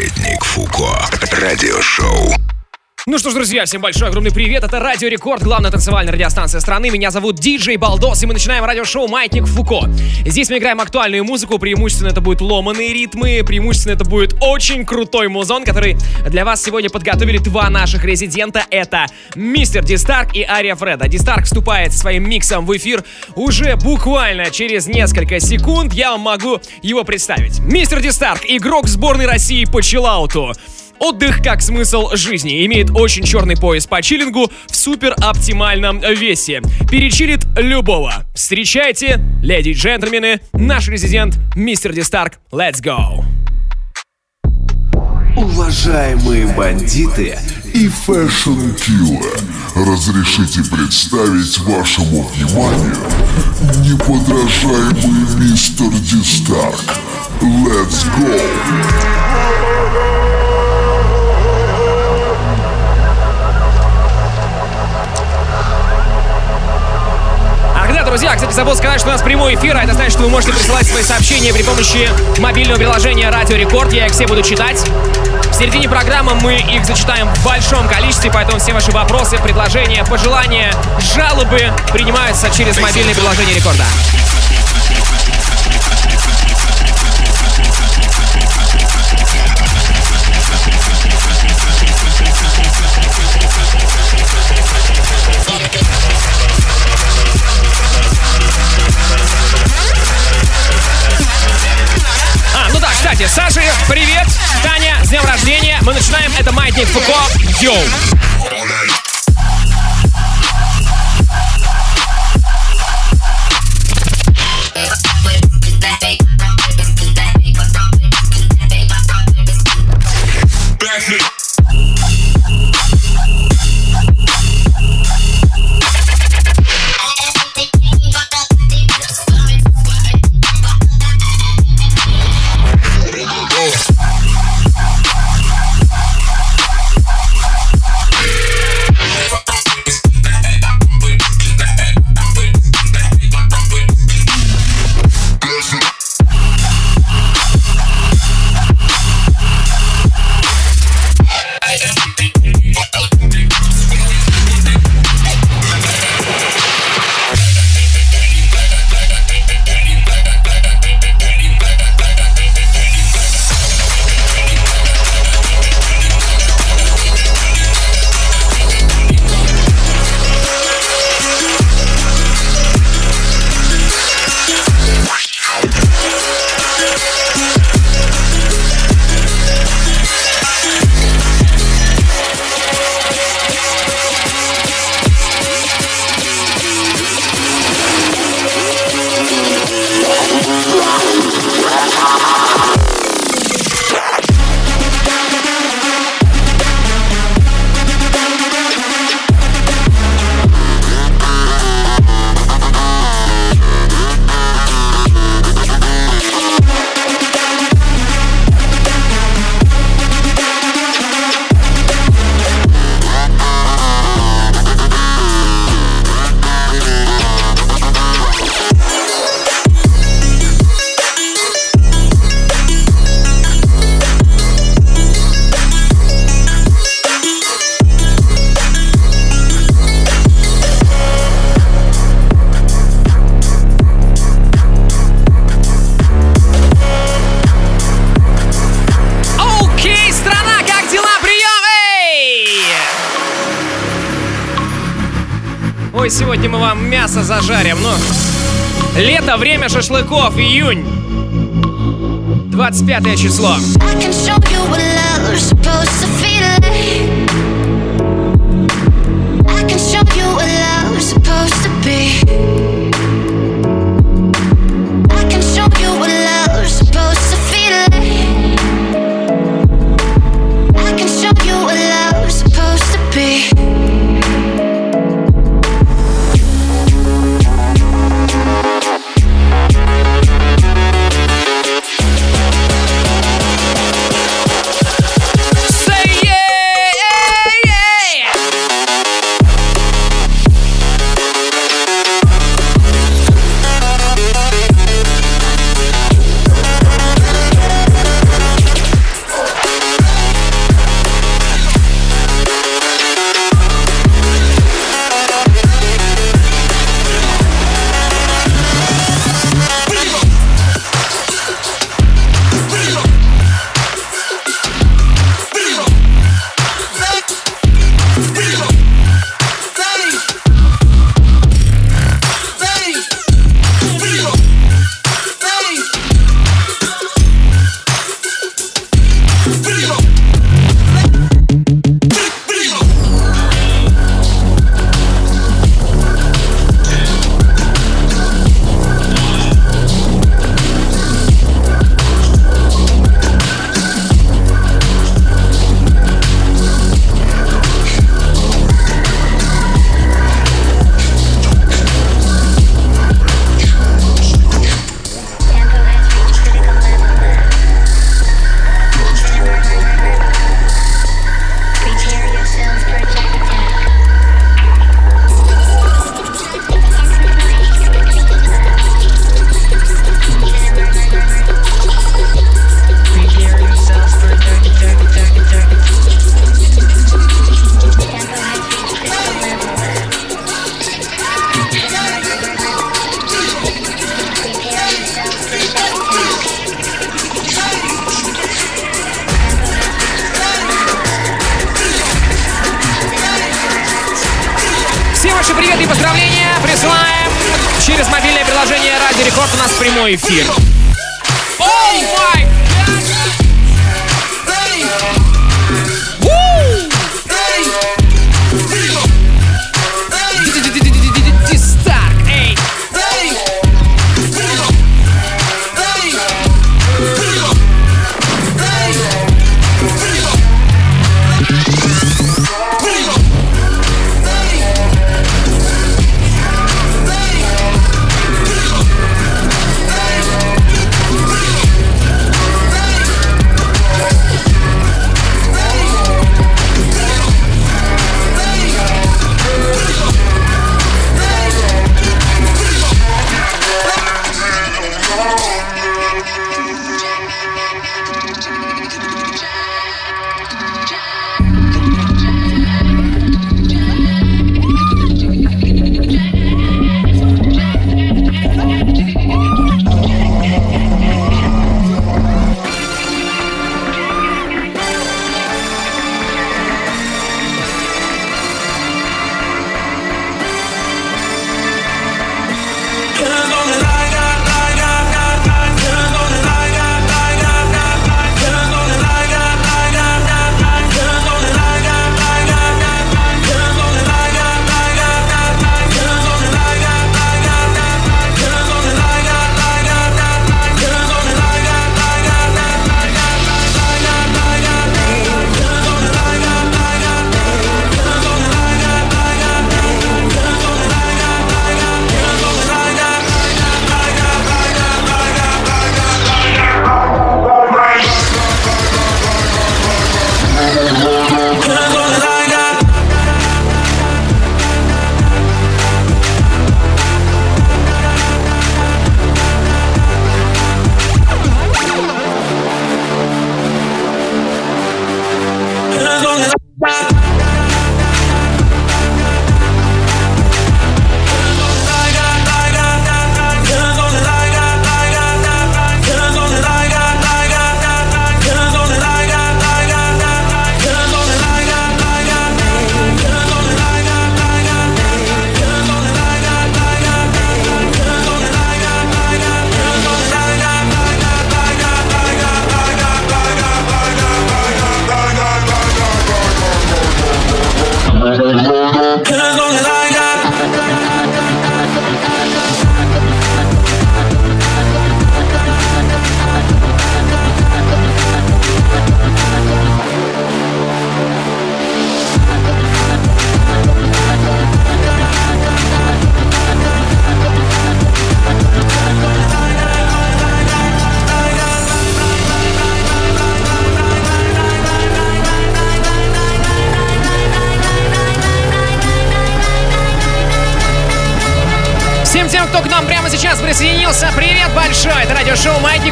Маятник Фуко. Радиошоу. Ну что ж, друзья, всем большой огромный привет. Это Радио Рекорд, главная танцевальная радиостанция страны. Меня зовут Диджей Балдос, и мы начинаем радиошоу «Маятник Фуко». Здесь мы играем актуальную музыку, преимущественно это будут ломаные ритмы, преимущественно это будет очень крутой музон, который для вас сегодня подготовили два наших резидента. Это Мистер Дистарк и Ария Фреда. Дистарк вступает своим миксом в эфир уже буквально через несколько секунд. Я вам могу его представить. Мистер Дистарк, игрок сборной России по чиллауту. Отдых как смысл жизни. Имеет очень черный пояс по чиллингу в супер оптимальном весе. Перечилит любого. Встречайте, леди и джентльмены, наш резидент Мистер Дистарк. Let's go! Уважаемые бандиты и Fashion Killer, разрешите представить вашему вниманию неподражаемый мистер Дистарк. Let's go! Друзья, кстати, забыл сказать, что у нас прямой эфир, а это значит, что вы можете присылать свои сообщения при помощи мобильного приложения Радио Рекорд. Я их все буду читать. В середине программы мы их зачитаем в большом количестве, поэтому все ваши вопросы, предложения, пожелания, жалобы принимаются через мобильное приложение Рекорда. Кстати, Саша, привет! Таня, с днем рождения! Мы начинаем, это Маятник Фуко. Йоу! Зажарим, ну... Лето, время шашлыков, июнь. 25 число.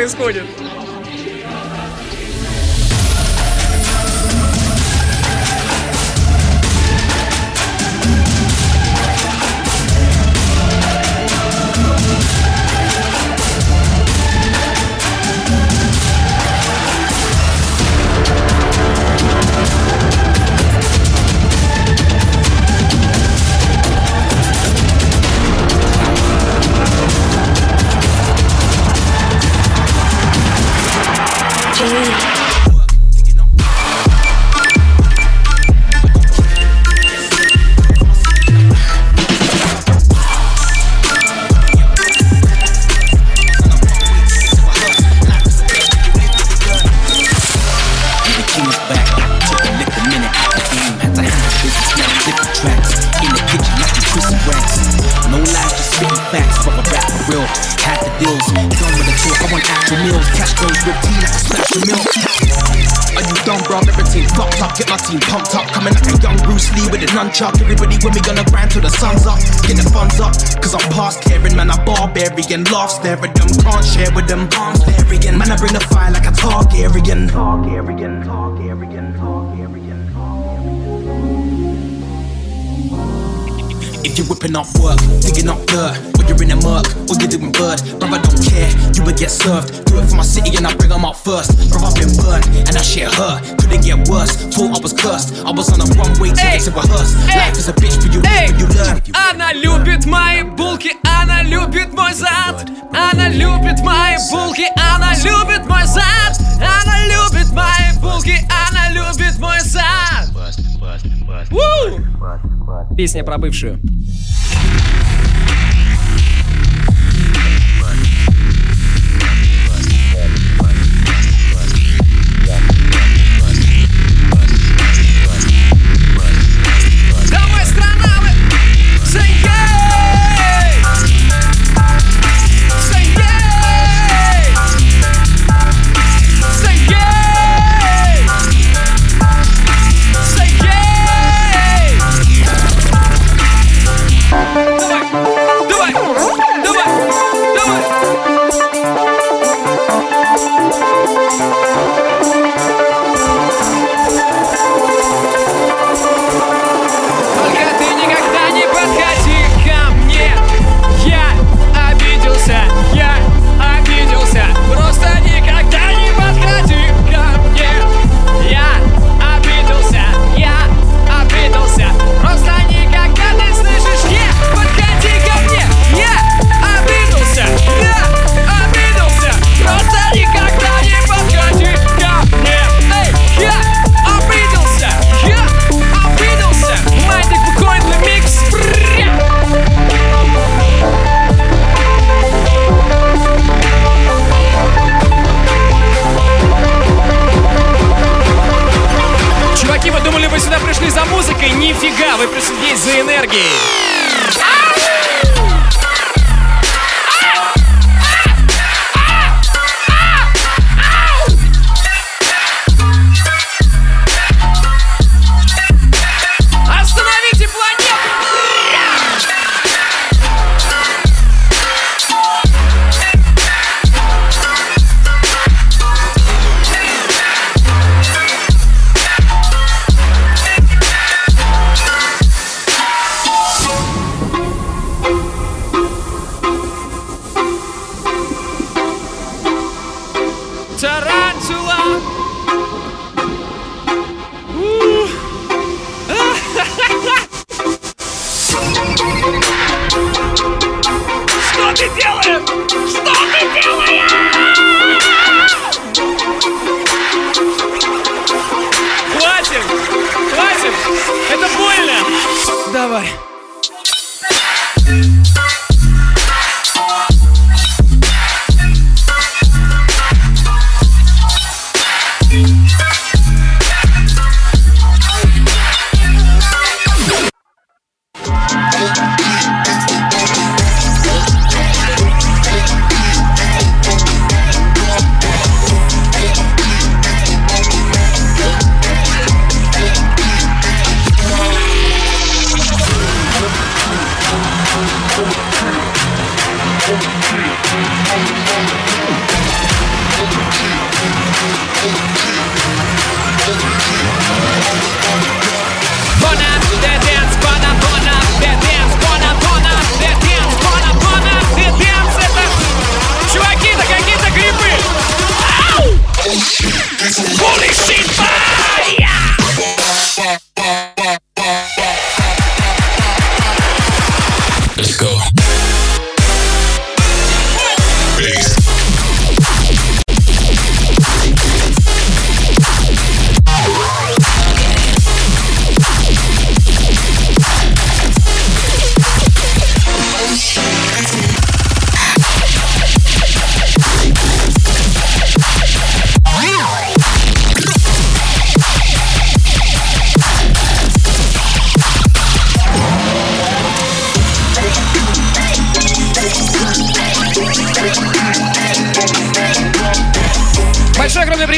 происходит? barbarian. Love stare at them, can't share with them. Arms Targaryen, man. I bring the fire like a Targaryen. Targaryen, Targaryen, Targaryen. If you're whipping up work, digging up dirt, or you're in a murk, or you're doing bird, brother, don't care, you would get served. Do it for my city and I bring them up first. Bro, I've been burnt, and that shit hurt. Couldn't get worse, thought I was cursed. I was on a one way ticket to rehearse. Life is a bitch, but you live and you learn. Она любит мои булки, она любит мой зад. Она любит мои булки, она любит мой зад. Она любит мои булки, она любит мой зад. Песня про бывшую.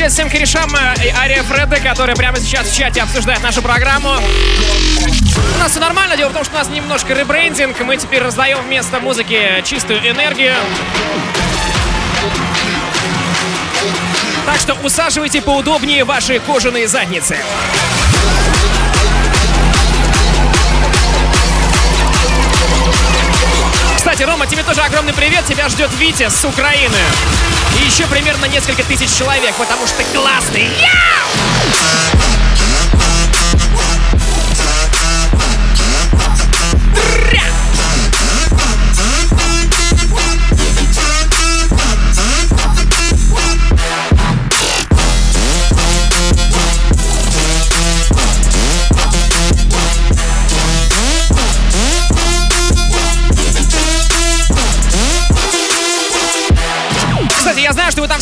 Всем корешам и Ария Фреда, которые прямо сейчас в чате обсуждают нашу программу. У нас все нормально, дело в том, что у нас немножко ребрендинг. Мы теперь раздаем вместо музыки чистую энергию. Так что усаживайте поудобнее ваши кожаные задницы. Кстати, Рома, тебе тоже огромный привет. Тебя ждет Витя с Украины. И еще примерно несколько тысяч человек, потому что ты классный. Яу!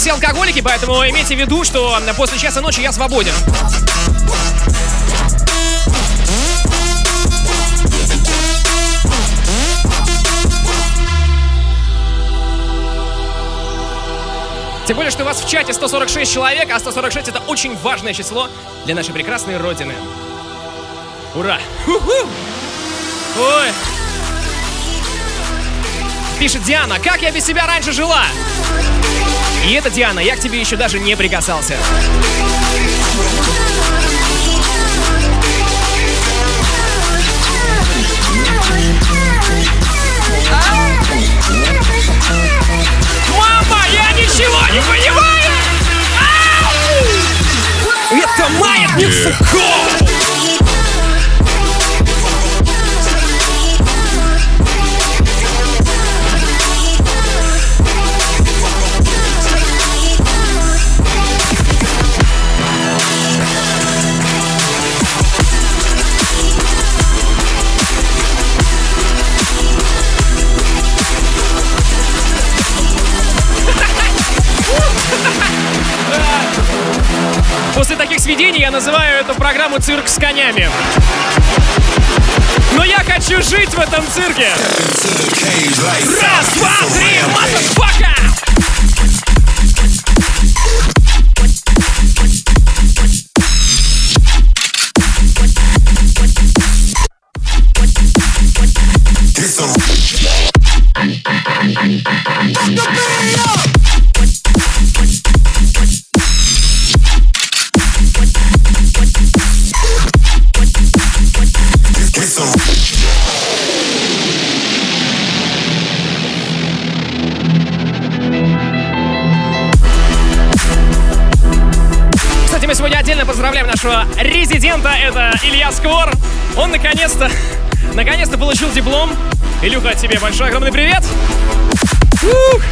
Все алкоголики, поэтому имейте в виду, что после часа ночи я свободен. Тем более, что у вас в чате 146 человек, а 146 это очень важное число для нашей прекрасной родины. Ура! Ху-ху! Ой! Пишет Диана, как я без себя раньше жила? И это, Диана, я к тебе еще даже не прикасался. Мама, я ничего не понимаю! Это маятник Фуко! Называю эту программу «Цирк с конями». Но я хочу жить в этом цирке! Раз, два, три, motherfucker! Нашего резидента, это Илья Сквор. Он наконец-то, наконец-то получил диплом. Илюха, тебе большой огромный привет. Ух!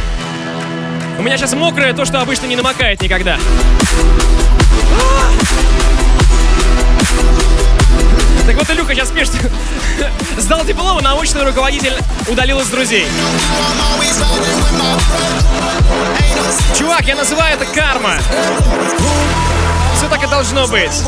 У меня сейчас мокрое, то, что обычно не намокает никогда. Так вот, Илюха сейчас пишет. Сдал диплом, а научный руководитель удалил из друзей. Чувак, я называю это карма. Так и должно быть.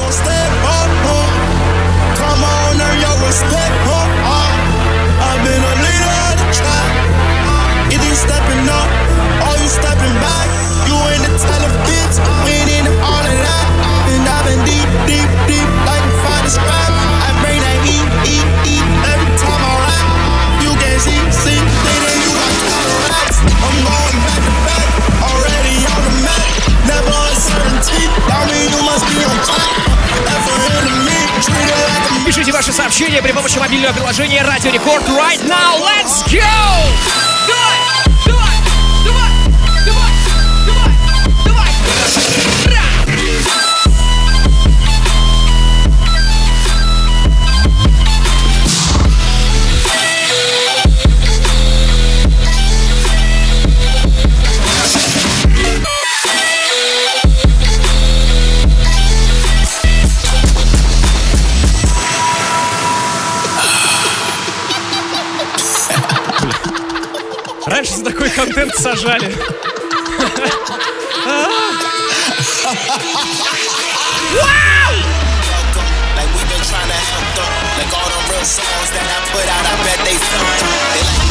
При помощи мобильного приложения Радио Рекорд right now. Let's go! Такой контент сажали. songs that I put out, I bet they sung.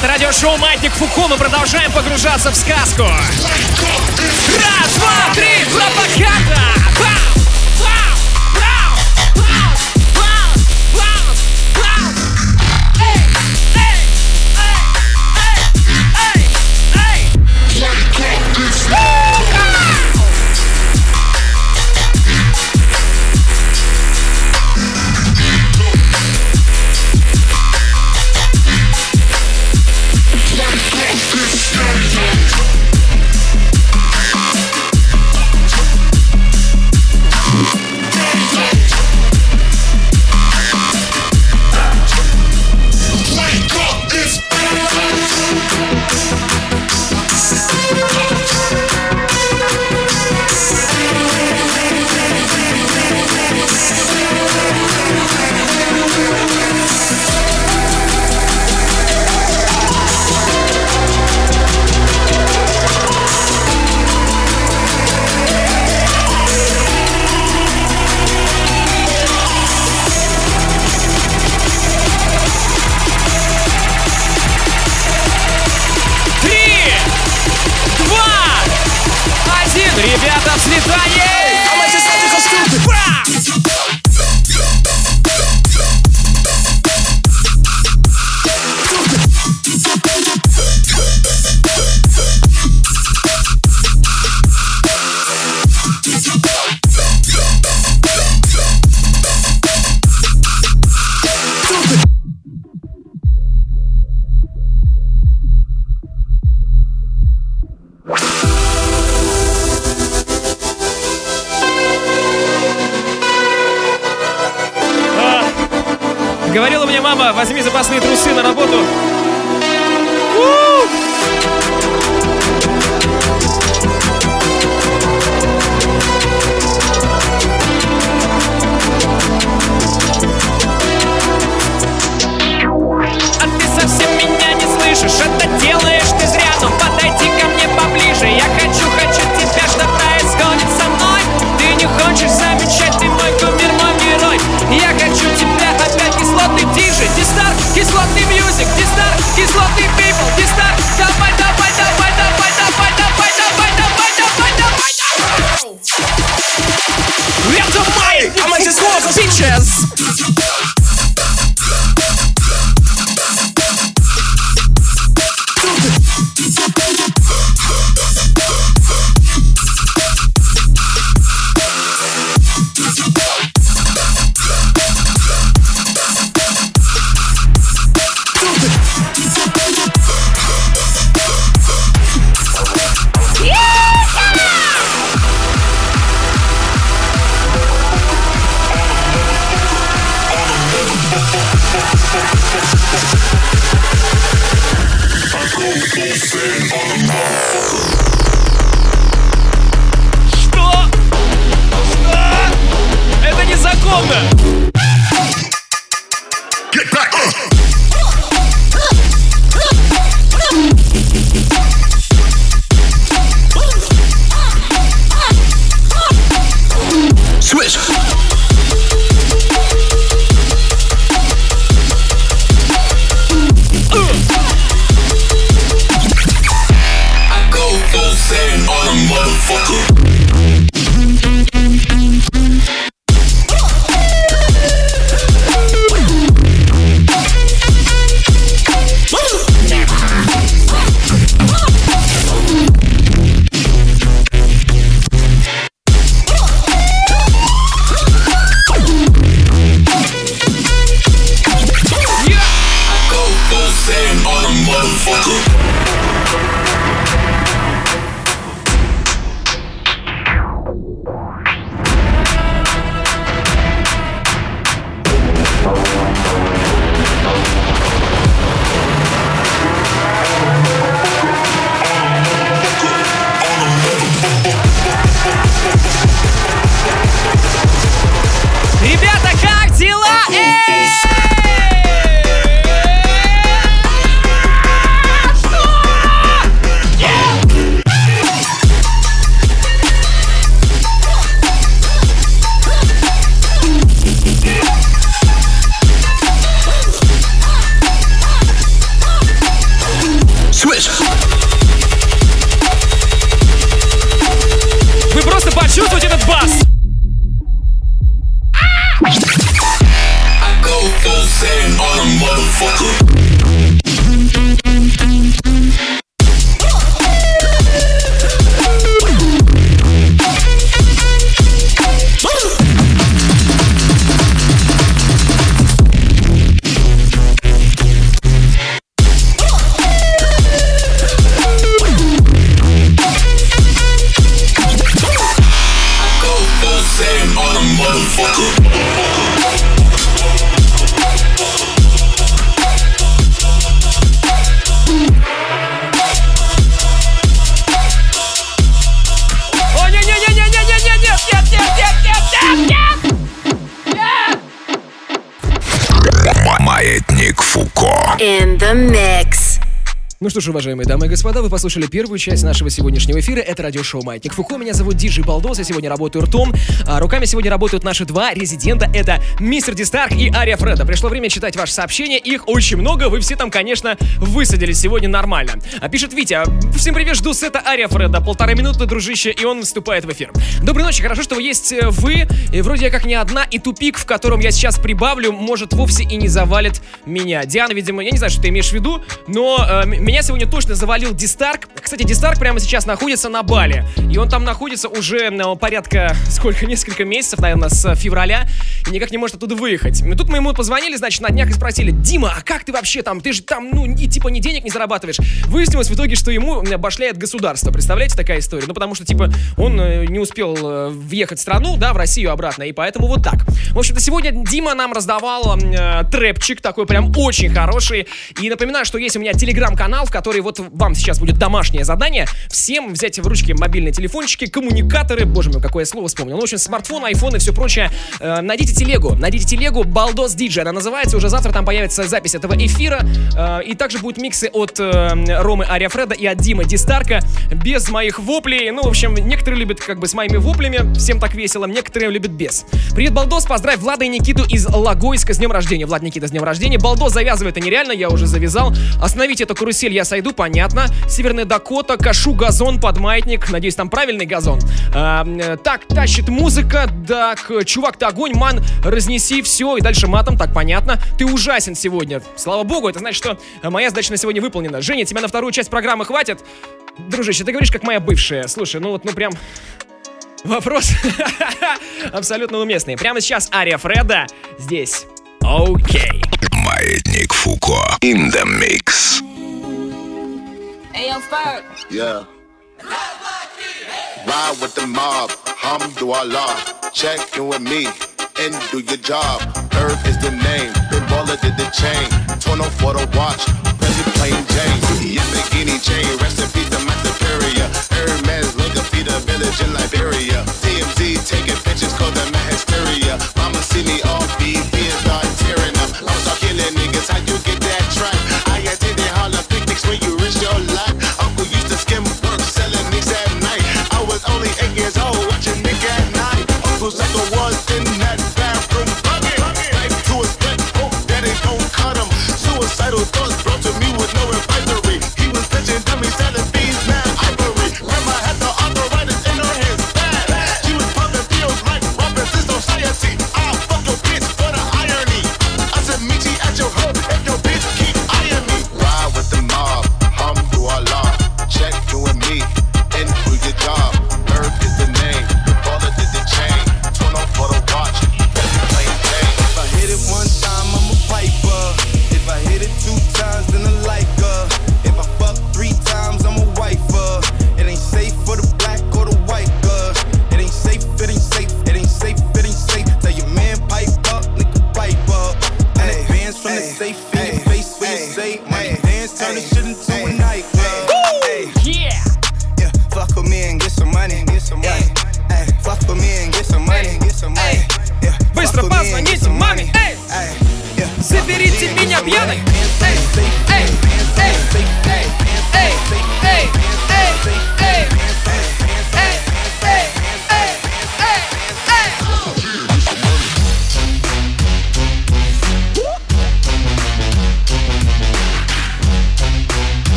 Это радиошоу «Маятник Фуко». Мы продолжаем погружаться в сказку. Раз, два, три, лопаката! Ха! Что ж, уважаемые дамы и господа, вы послушали первую часть нашего сегодняшнего эфира. Это радиошоу «Маятник Фуко». Меня зовут Диджей Балдос, я сегодня работаю ртом. А руками сегодня работают наши два резидента. Это Мистер Дистарк и Ария Фреда. Пришло время читать ваши сообщения. Их очень много. Вы все там, конечно, высадились сегодня нормально. А пишет Витя. Всем привет, жду сета Ария Фреда. Полторы минуты, дружище, и он вступает в эфир. Доброй ночи, хорошо, что есть э, вы. И вроде я как не одна, и тупик, в котором я сейчас прибавлю, может вовсе и не завалит меня. Диана, видимо, я не знаю, что ты имеешь в виду, но э, меня сегодня точно завалил Дистарк. Кстати, Дистарк прямо сейчас находится на Бали. И он там находится уже э, порядка, сколько, несколько месяцев, наверное, с февраля. И никак не может оттуда выехать. И тут мы ему позвонили, значит, на днях и спросили, Дима, а как ты вообще там? Ты же там, ну, и типа ни денег не зарабатываешь. Выяснилось в итоге, что ему э, башляет государство. Представляете, такая история? Ну, потому что, типа, он э, не успел въехать в страну, да, в Россию обратно, и поэтому вот так. В общем-то, сегодня Дима нам раздавал э, трэпчик такой прям очень хороший. И напоминаю, что есть у меня телеграм-канал, в который вот вам сейчас будет домашнее задание. Всем взять в ручки мобильные телефончики, коммуникаторы, боже мой, какое слово вспомнил. Ну, в общем, смартфон, айфон и все прочее. Э, найдите телегу, найдите телегу Балдос Диджей. Она называется, уже завтра там появится запись этого эфира. Э, и также будут миксы от э, Ромы Ариафреда и от Димы Дистарка. Без моих воплей. Ну, в общем, некоторые любят как бы с моими воплями, всем так весело, некоторые любят без. Привет, Балдос, поздравь Влада и Никиту из Логойска с днем рождения. Влад Никита с днем рождения. Балдос завязывай, это нереально, я уже завязал. Остановите эту карусель, я сойду, понятно. Северная Дакота, кашу газон под маятник. Надеюсь, там правильный газон. А, э, так, тащит музыка. Так, э, чувак, ты огонь, ман, разнеси все. И дальше матом, так понятно. Ты ужасен сегодня. Слава богу, это значит, что э, моя задача на сегодня выполнена. Женя, тебя на вторую часть программы хватит? Дружище, ты говоришь, как моя бывшая. Слушай, ну вот, ну прям... Вопрос абсолютно уместный. Прямо сейчас Ария Фреда здесь. Окей. Маятник Фуко. In the mix. Yeah. Ride with the mob, Hamdulillah. Check in with me and do your job. Earth is the name, big baller did the chain. Torn off for the watch, present plain Jane. Yamagini chain, rest in peace to my superior. Hermes, look up, feed a village in Liberia. TMZ taking pictures, call them hysteria. Mama see me all BB who's at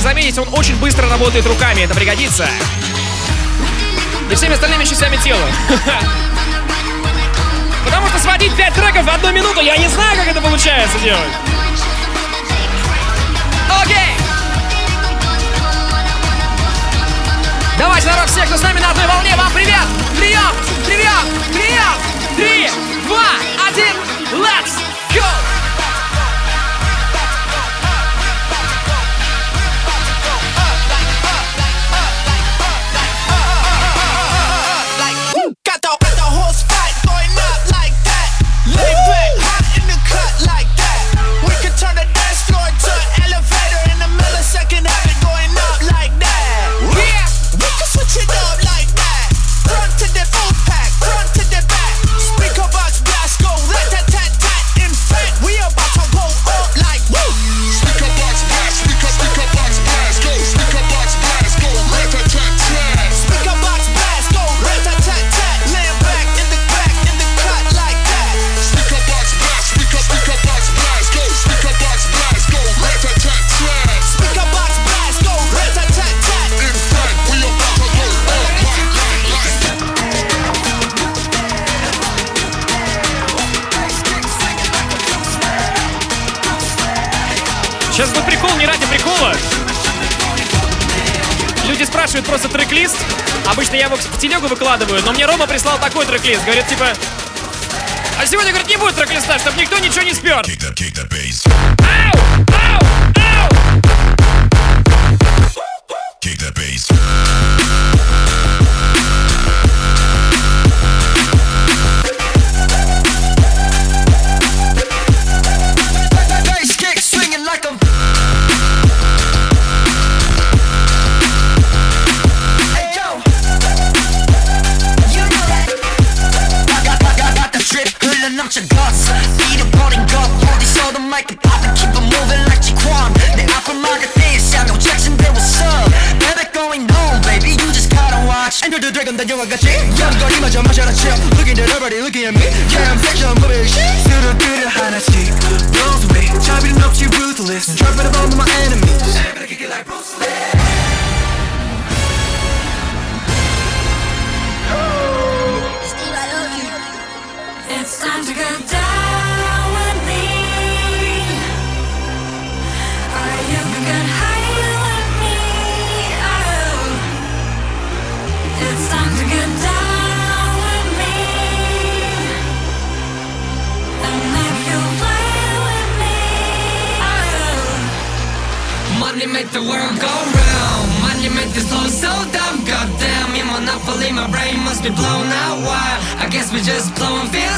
можете заметить, он очень быстро работает руками, это пригодится. И всеми остальными частями тела. Потому что сводить 5 треков в одну минуту, я не знаю, как это получается делать. Окей! Давайте, народ, всех, кто с нами на одной волне, вам привет! Прием! Прием! Прием! Три, два, один, let's go! ради прикола. Люди спрашивают просто трек-лист. Обычно я его в телегу выкладываю, но мне Рома прислал такой трек-лист. Говорит, типа, а сегодня, говорит, не будет трек-листа, чтобы никто ничего не спер. Ау! Ау! what you.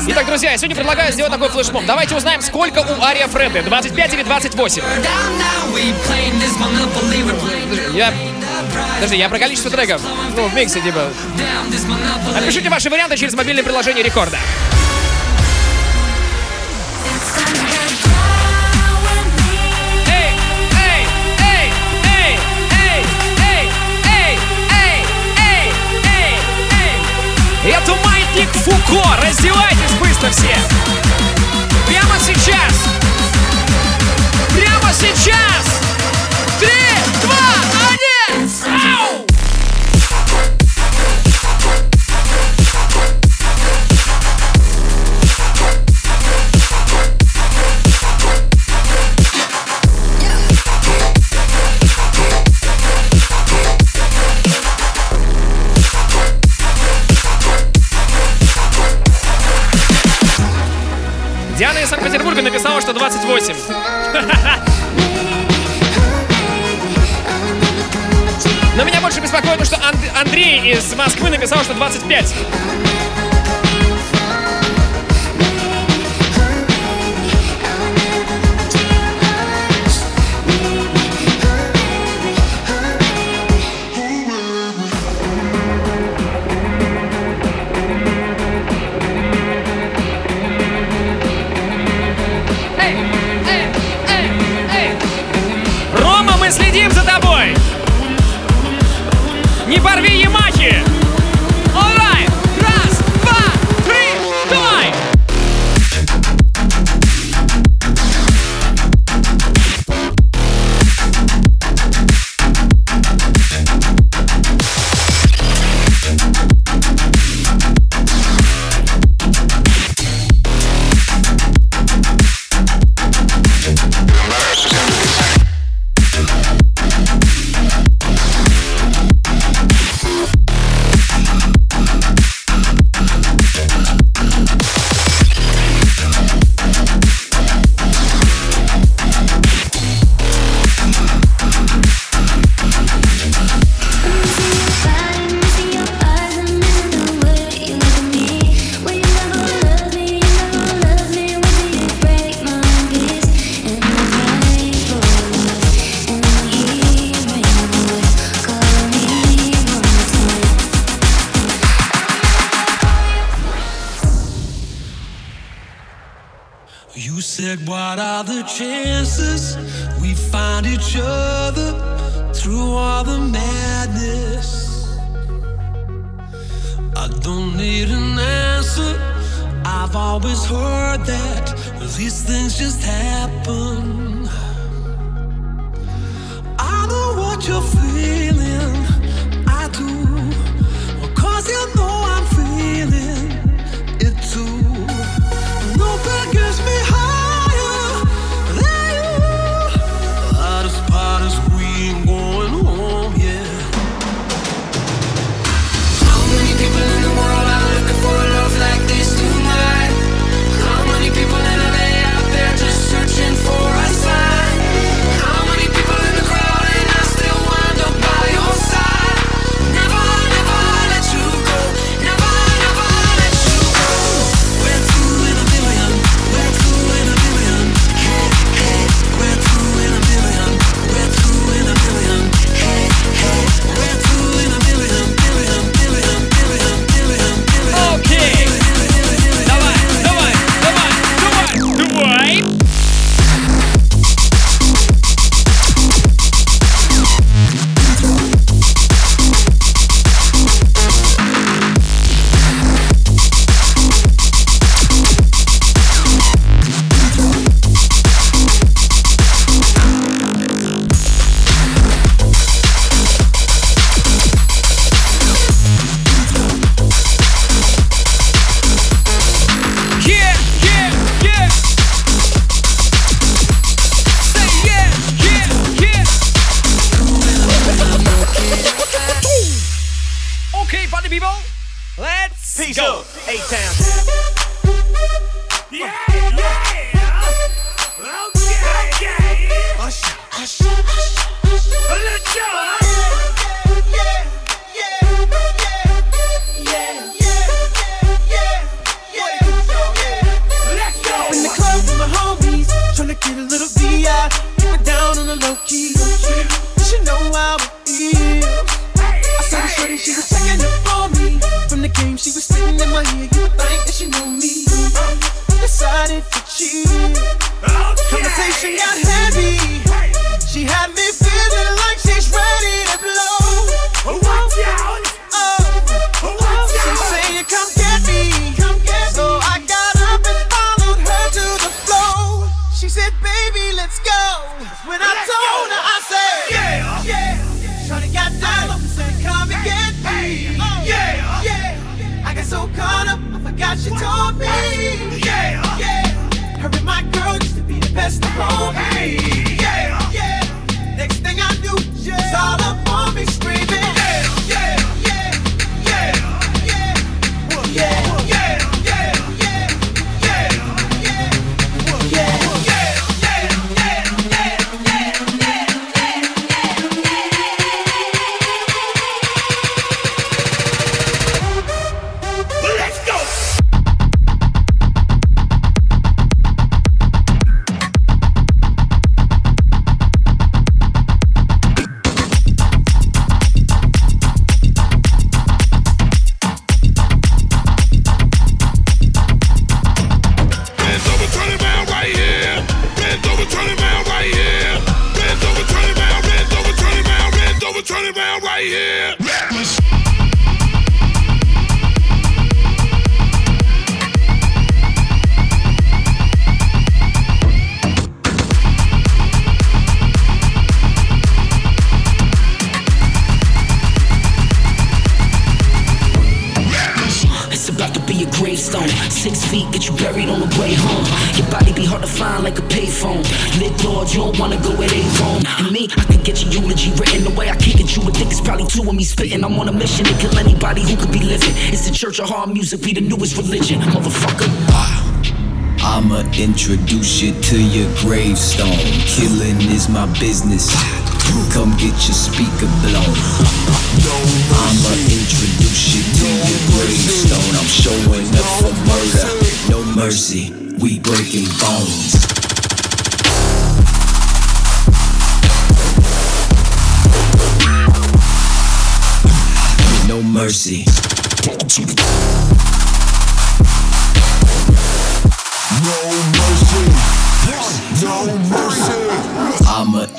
Итак, друзья, я сегодня предлагаю сделать такой флешмоб. Давайте узнаем, сколько у Ария Фредды, 25 или 28? Я... Подожди, я про количество треков. Ну, в миксе, типа. Напишите ваши варианты через мобильное приложение Рекорда. Я думаю, Эрик Фуко. Раздевайтесь быстро все. Прямо сейчас. Прямо сейчас. Три. Петербурга написала, что 28. Но меня больше беспокоит что Андрей из Москвы написал, что 25.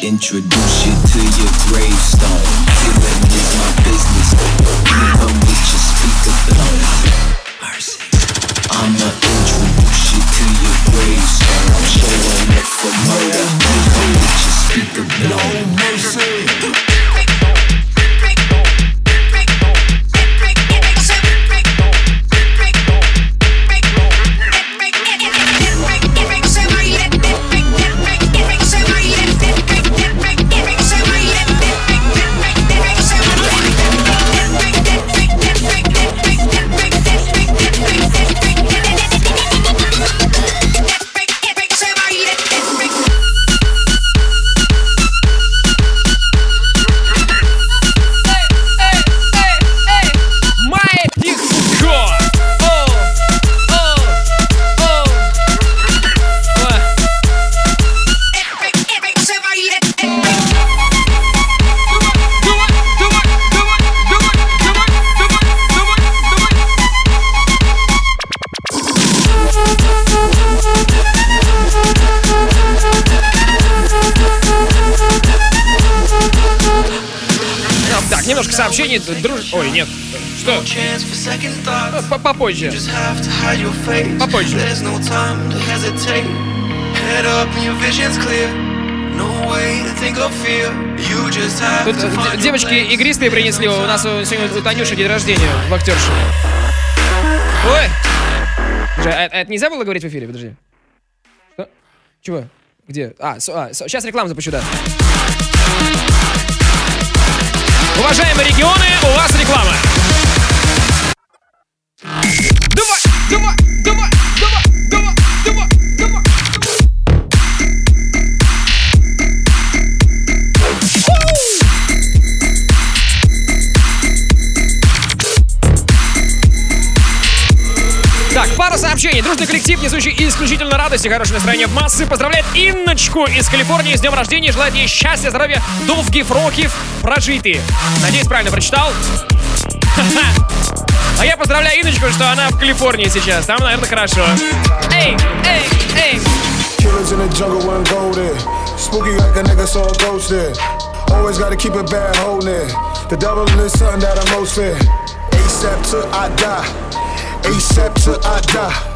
Introduce you to your gravestone. Killing is my business. Come with your speaker just have Тут девочки игристые принесли. У нас сегодня у Танюши день рождения в актерше. Ой! Подожди, а, это нельзя было говорить в эфире? Подожди. Что? Чего? Где? А, с- а, с- сейчас рекламу запущу, да. Уважаемые регионы, у вас реклама. Сообщений. Дружный коллектив, несущий исключительно радость и хорошее настроение в массы, поздравляет Инночку из Калифорнии с днем рождения. Желает ей счастья, здоровья, довгих років прожитые. Надеюсь, правильно прочитал. А я поздравляю Инночку, что она в Калифорнии сейчас. Там, наверное, хорошо. Эй, эй, эй. Killers in the jungle wouldn't go there. Spooky like a nigga saw a ghost there. Always gotta keep it bad holding. The devil is something that I'm most fear. ASAP till I die. ASAP till I die.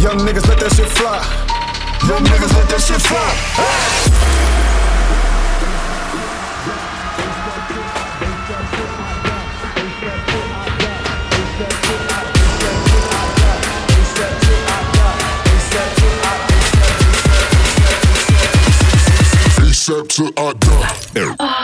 Young niggas let that shit fly. Young niggas let that shit fly. ASAP till I die.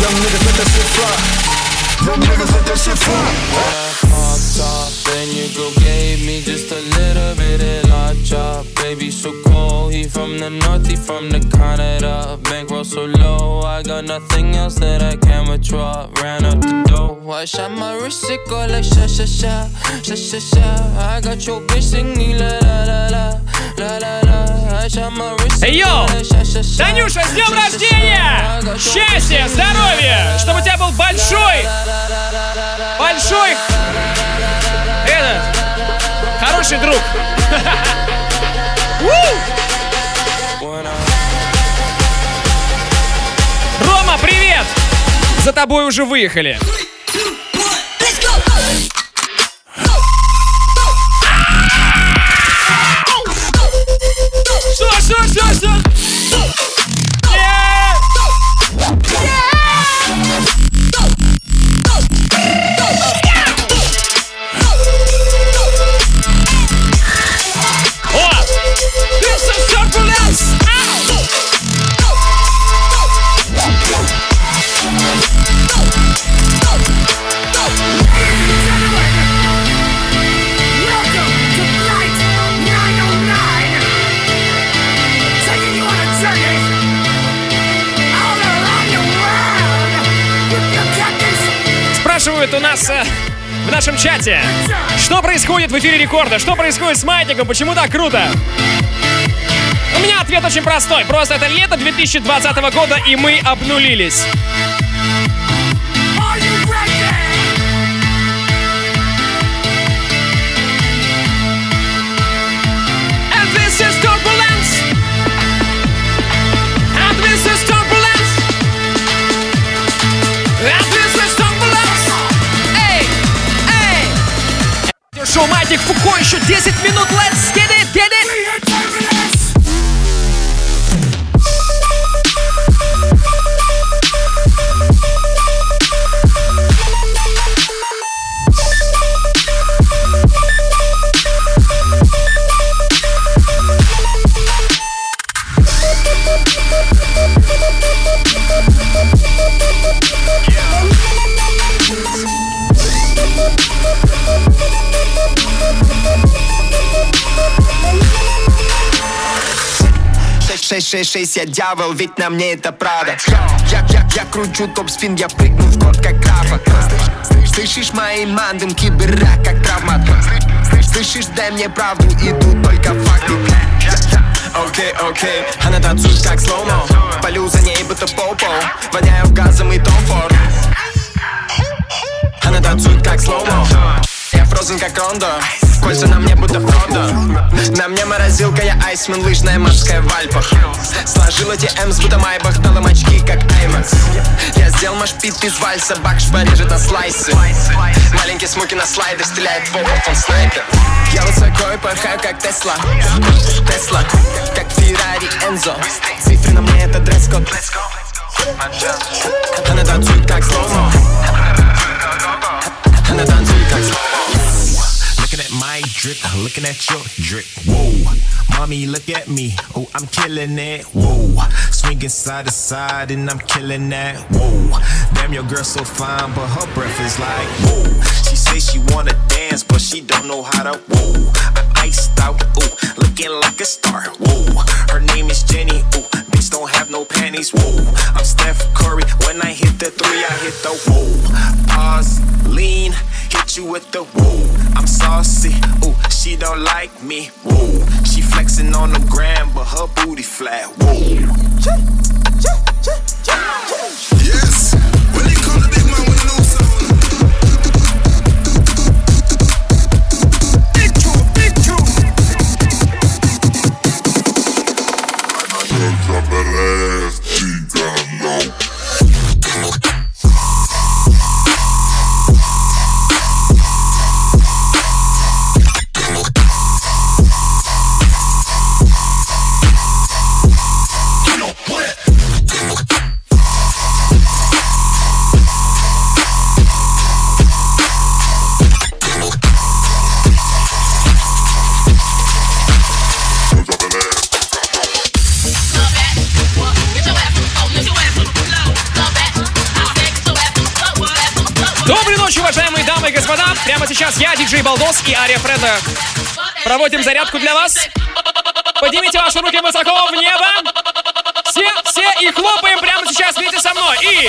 Young niggas let that shit fly. Young niggas let that shit fly. Popped off, then you go gave me just a little bit of la chop. Baby, so cold. He from the north, he from the Canada. Bankroll so low, I got nothing else that I can withdraw. Ran up the dough. I shot my wrist, it go like sha sha sha, sha sha sha. I got your bitch singing la la la la, sha. Танюша, с днем рождения! Счастья, здоровья! Чтобы у тебя был большой, большой, этот, хороший друг. Рома, привет! За тобой уже выехали. Нас э, в нашем чате. Что происходит в эфире рекорда? Что происходит с маятником? Почему так круто? У меня ответ очень простой. Просто это лето 2020 года, и мы обнулились. 10 минут. Let's get 666, я дьявол, ведь на мне это правда Я, я, я кручу топ-спин, я прыгну в год как графа. Слышишь мои мандым, кибера как травмат Слышишь, дай мне правду, и тут только факты Окей, окей, она танцует как слоумо. Полю за ней будто попо. Воняю газом и томфор. Она танцует как слоумо. Я фрозен как рондо. Кольца на мне будто Фродо. На мне морозилка, я айсмен, лыжная морская в Альпах. Сложил эти М's, будто Майбах, дал им очки, как Аймакс. Я сделал машпит из вальса, бакш порежет на слайсы. Маленький смоки на слайдер, стреляет в обувь, он снайпер. Я высоко и порхаю, как Тесла. Тесла, как Феррари Энзо. Цифры на мне, это дресс-код. Она танцует, как слоумо. Она танцует, как слоумо my drip, looking at your drip. Whoa, mommy, look at me. Oh, I'm killing it. Whoa, swinging side to side and I'm killing that. Whoa, damn, your girl so fine, but her breath is like whoa. She say she wanna dance, but she don't know how to. Whoa, I'm iced out. Ooh, looking like a star. Whoa, her name is Jenny. Ooh, don't have no panties. Whoa, I'm Steph Curry. When I hit the three, I hit the whoa. Pause, lean, hit you with the whoa. I'm saucy. Ooh, she don't like me. Whoa, she flexing on the gram, but her booty flat. Whoa. Yes, Балдос и Ария Фреда проводим зарядку для вас. Поднимите ваши руки высоко в небо. Все, все и хлопаем прямо сейчас вместе со мной. И...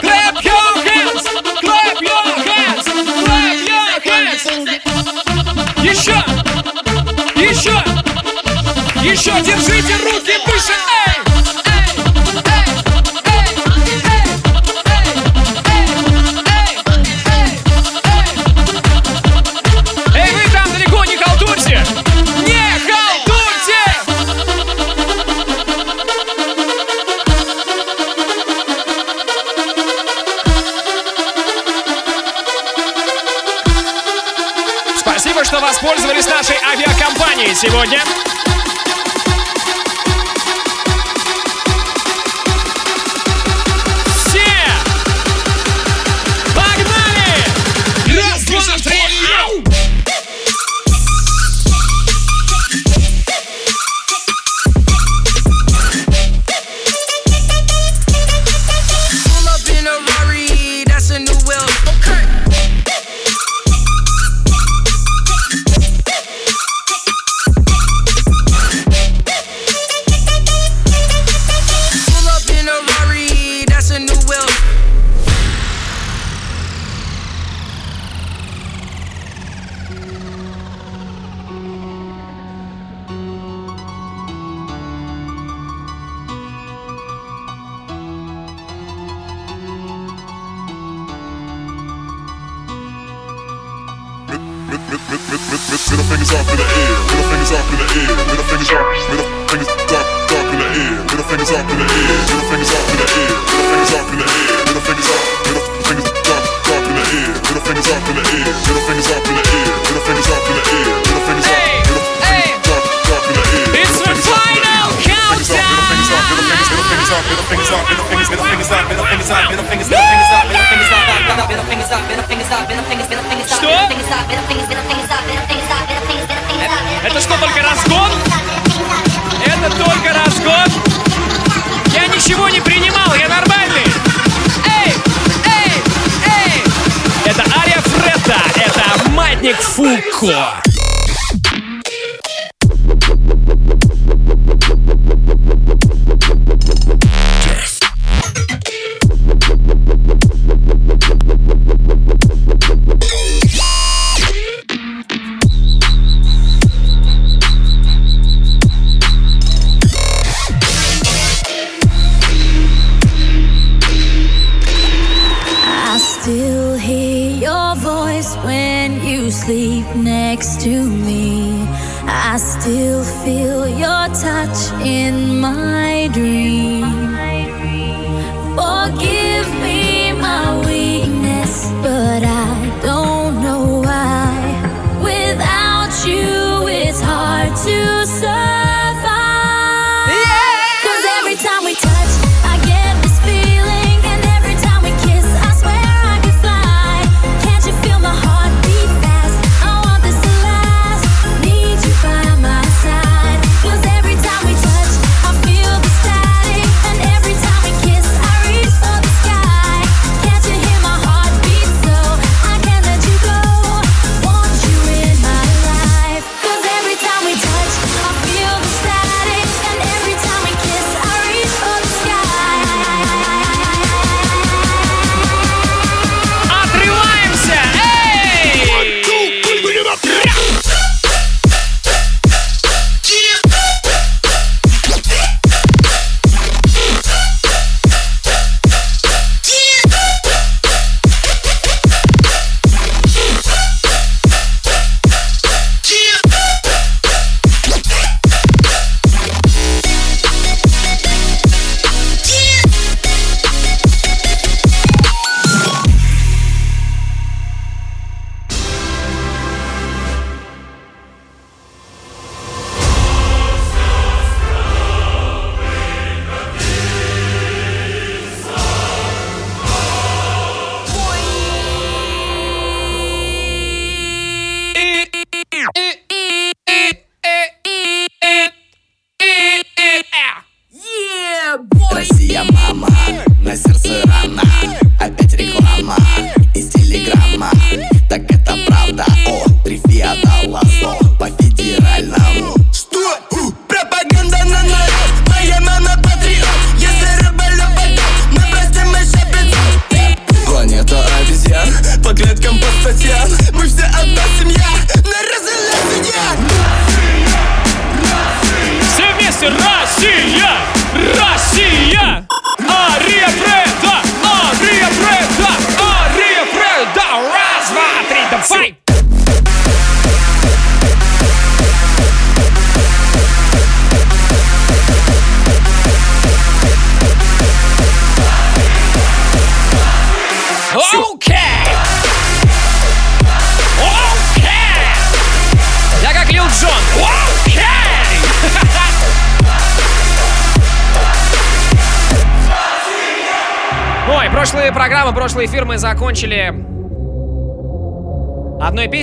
Clap your hands! Clap your hands! Clap your hands! Еще! Еще! Еще! Держите руки выше! Эй! Сегодня. Это что, только разгон? Это только разгон? Я ничего не принимал, я нормальный. Эй, эй, эй. Это Ария Фредда, это Маятник Фуко.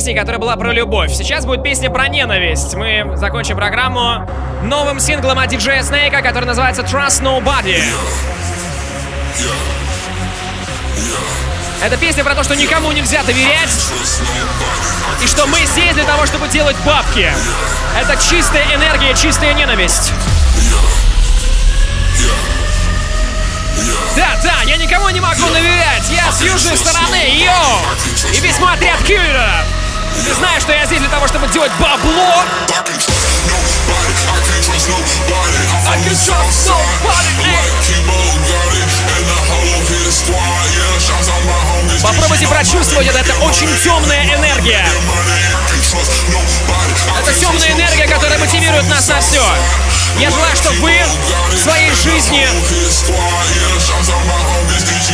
песней, которая была про любовь. Сейчас будет песня про ненависть. Мы закончим программу новым синглом от диджея Снейка, который называется Trust Nobody. Это песня про то, что никому нельзя доверять. И что мы здесь для того, чтобы делать бабки. Это чистая энергия, чистая ненависть. Да, да, я никому не могу доверять. Я с южной стороны, йоу! И весьма отряд киллера. Ты знаешь, что я здесь для того, чтобы делать бабло. Попробуйте прочувствовать это, это очень темная энергия. Это темная энергия, которая мотивирует нас на все. Я желаю, чтобы вы в своей жизни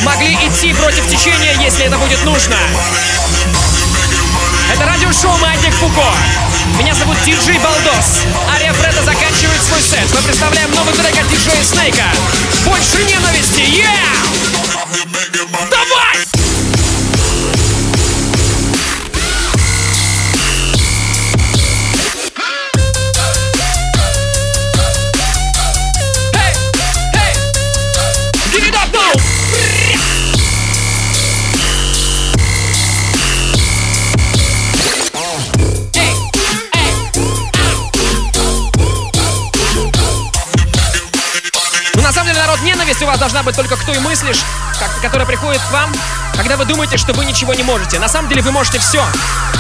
могли идти против течения, если это будет нужно. Это радиошоу «Маятник Фуко». Меня зовут Диджей Балдос. Ария Фреда заканчивает свой сет. Мы представляем новый трек от диджея Снейка. Больше ненависти, yeah! Давай! Должна быть только к той мыслишь, как- которая приходит к вам, когда вы думаете, что вы ничего не можете. На самом деле вы можете все.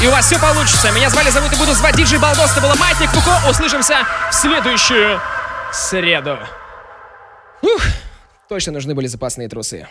И у вас все получится. Меня звали, зовут и буду звать Диджей Балдос. Это было Маятник Фуко. Услышимся в следующую среду. Ух, точно нужны были запасные трусы.